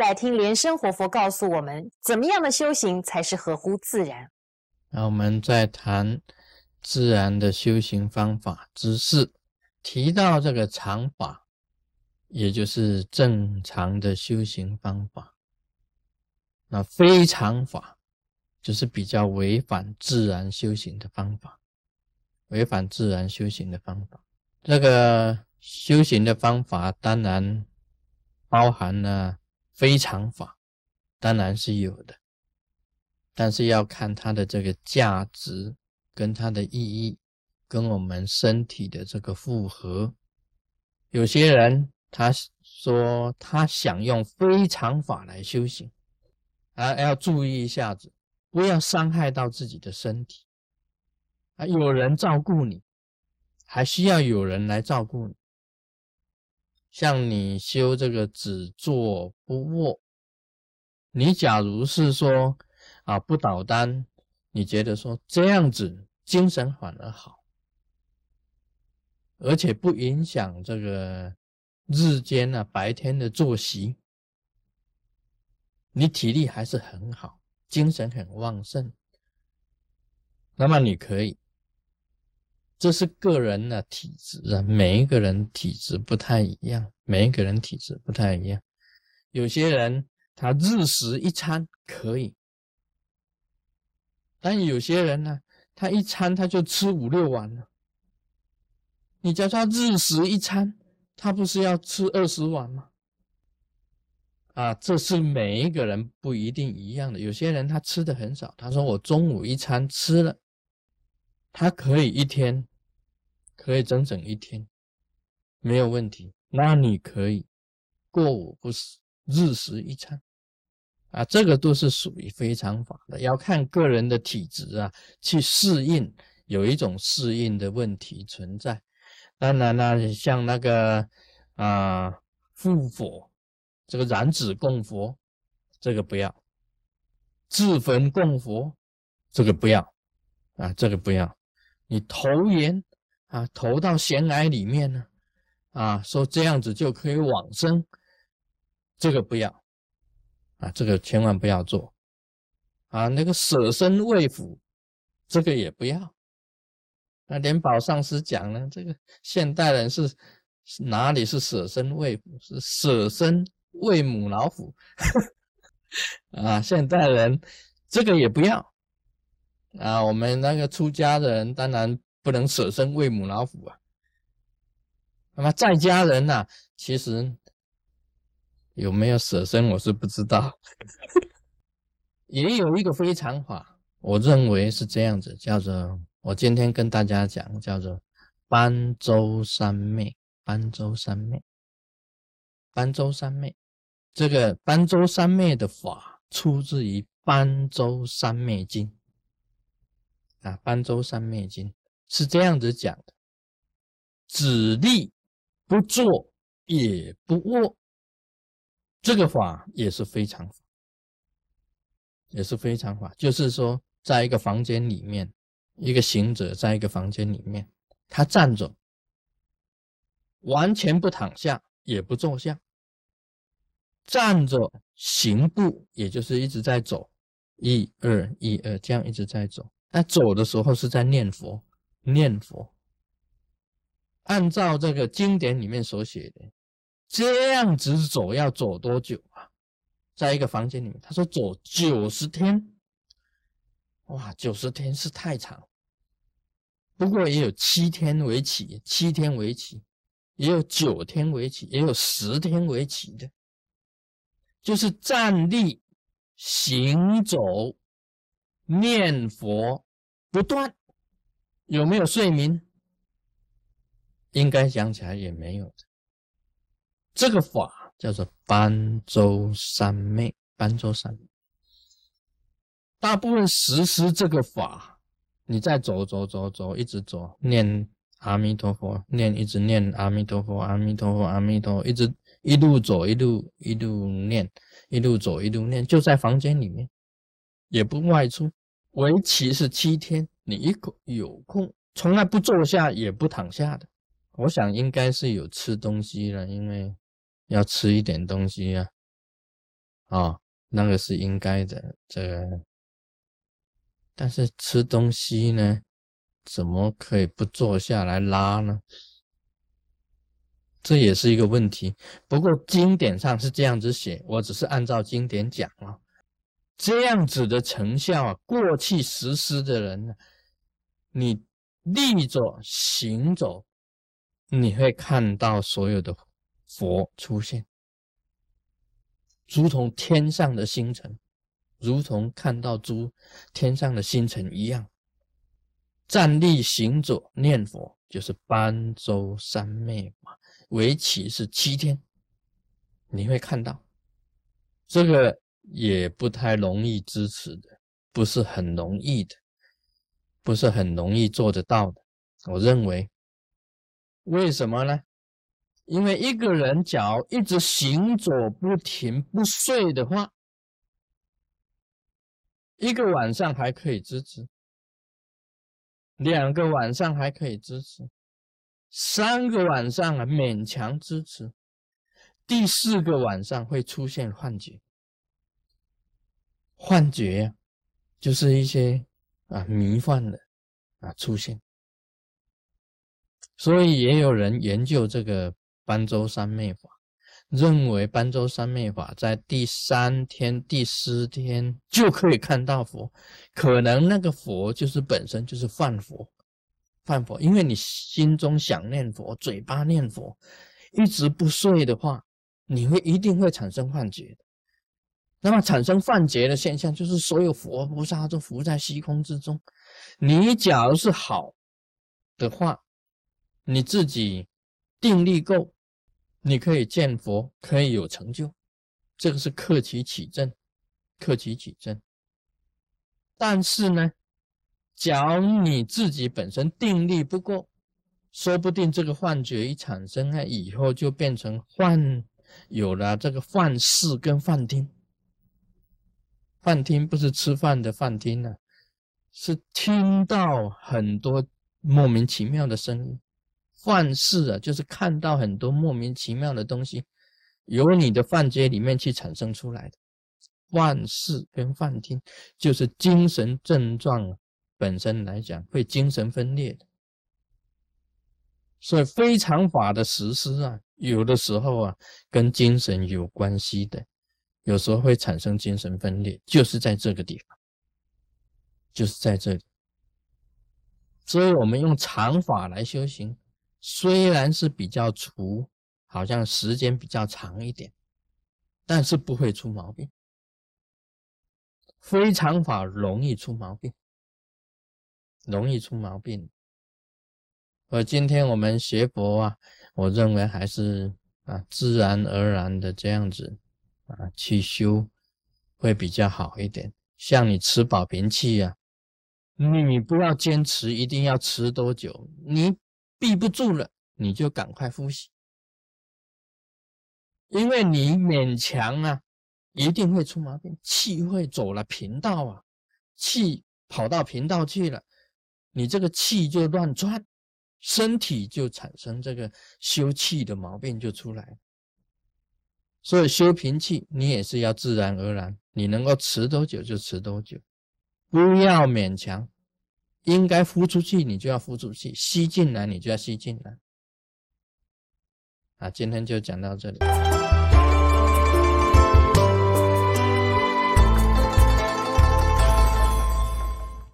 来听莲生活佛告诉我们，怎么样的修行才是合乎自然。那我们在谈自然的修行方法之四，提到这个常法，也就是正常的修行方法。那非常法就是比较违反自然修行的方法，违反自然修行的方法。这个修行的方法当然包含了非常法，当然是有的。但是要看它的这个价值跟它的意义，跟我们身体的这个负荷。有些人他说他想用非常法来修行，啊，要注意一下子，不要伤害到自己的身体。啊，有人照顾你，还需要有人来照顾你。像你修这个只坐不卧，你假如是说。啊，不倒单，你觉得说这样子精神反而好，而且不影响这个日间啊白天的作息，你体力还是很好，精神很旺盛，那么你可以，这是个人的体质啊，每一个人体质不太一样，每一个人体质不太一样，有些人他日食一餐可以。但有些人呢，他一餐他就吃五六碗了。你叫他日食一餐，他不是要吃二十碗吗？啊，这是每一个人不一定一样的。有些人他吃的很少，他说我中午一餐吃了，他可以一天，可以整整一天，没有问题。那你可以过午不食，日食一餐。啊，这个都是属于非常法的，要看个人的体质啊，去适应，有一种适应的问题存在。当然了，像那个啊，复佛，这个燃脂供佛，这个不要；自焚供佛，这个不要啊，这个不要。你投盐啊，投到咸海里面呢，啊，说这样子就可以往生，这个不要。啊，这个千万不要做啊！那个舍身喂虎，这个也不要。那莲宝上师讲呢，这个现代人是哪里是舍身喂虎，是舍身喂母老虎 啊！现代人这个也不要啊！我们那个出家的人当然不能舍身喂母老虎啊。那么在家人呢，其实。有没有舍身，我是不知道。也有一个非常法，我认为是这样子，叫做我今天跟大家讲，叫做般舟三昧。般舟三昧，般舟三昧，这个般舟三昧的法出自于《般舟三昧经》啊，《般舟三昧经》是这样子讲的：只立不坐，也不卧。这个法也是非常，也是非常法。就是说，在一个房间里面，一个行者在一个房间里面，他站着，完全不躺下，也不坐下，站着行步，也就是一直在走，一二一二，这样一直在走。那走的时候是在念佛，念佛。按照这个经典里面所写的。这样子走要走多久啊？在一个房间里面，他说走九十天，哇，九十天是太长。不过也有七天为期，七天为期，也有九天为期，也有十天为期的，就是站立、行走、念佛不断，有没有睡眠？应该想起来也没有的。这个法叫做般舟三昧，般舟三昧。大部分实施这个法，你再走走走走，一直走，念阿弥陀佛，念一直念阿弥陀佛，阿弥陀佛，阿弥陀佛，一直一路走，一路一路念，一路走，一路念，就在房间里面，也不外出，为期是七天。你一口有空，从来不坐下，也不躺下的。我想应该是有吃东西了，因为。要吃一点东西呀，啊，那个是应该的。这个，但是吃东西呢，怎么可以不坐下来拉呢？这也是一个问题。不过经典上是这样子写，我只是按照经典讲啊。这样子的成效啊，过去实施的人呢，你立着行走，你会看到所有的佛出现，如同天上的星辰，如同看到诸天上的星辰一样。站立行走念佛，就是般舟三昧嘛，为期是七天，你会看到这个。也不太容易支持的，不是很容易的，不是很容易做得到的。我认为，为什么呢？因为一个人脚一直行走不停不睡的话，一个晚上还可以支持，两个晚上还可以支持，三个晚上啊勉强支持，第四个晚上会出现幻觉。幻觉，就是一些啊迷幻的啊出现，所以也有人研究这个般舟三昧法，认为般舟三昧法在第三天、第四天就可以看到佛，可能那个佛就是本身就是幻佛，幻佛，因为你心中想念佛，嘴巴念佛，一直不睡的话，你会一定会产生幻觉的。那么产生幻觉的现象，就是所有佛菩萨都浮在虚空之中。你假如是好的话，你自己定力够，你可以见佛，可以有成就。这个是克己起证，克己起证。但是呢，假如你自己本身定力不够，说不定这个幻觉一产生啊，以后就变成幻，有了这个幻视跟幻听。饭厅不是吃饭的饭厅呢，是听到很多莫名其妙的声音。幻视啊，就是看到很多莫名其妙的东西，由你的饭街里面去产生出来的。幻视跟幻听就是精神症状本身来讲会精神分裂的，所以非常法的实施啊，有的时候啊跟精神有关系的。有时候会产生精神分裂，就是在这个地方，就是在这里。所以，我们用长法来修行，虽然是比较粗，好像时间比较长一点，但是不会出毛病。非常法容易出毛病，容易出毛病。而今天我们学佛啊，我认为还是啊，自然而然的这样子。啊，去修会比较好一点。像你吃保平气啊，你不要坚持一定要吃多久，你闭不住了，你就赶快呼吸，因为你勉强啊，一定会出毛病，气会走了频道啊，气跑到频道去了，你这个气就乱窜，身体就产生这个休气的毛病就出来。所以修平气，你也是要自然而然，你能够持多久就持多久，不要勉强。应该呼出去，你就要呼出去；吸进来，你就要吸进来。啊，今天就讲到这里。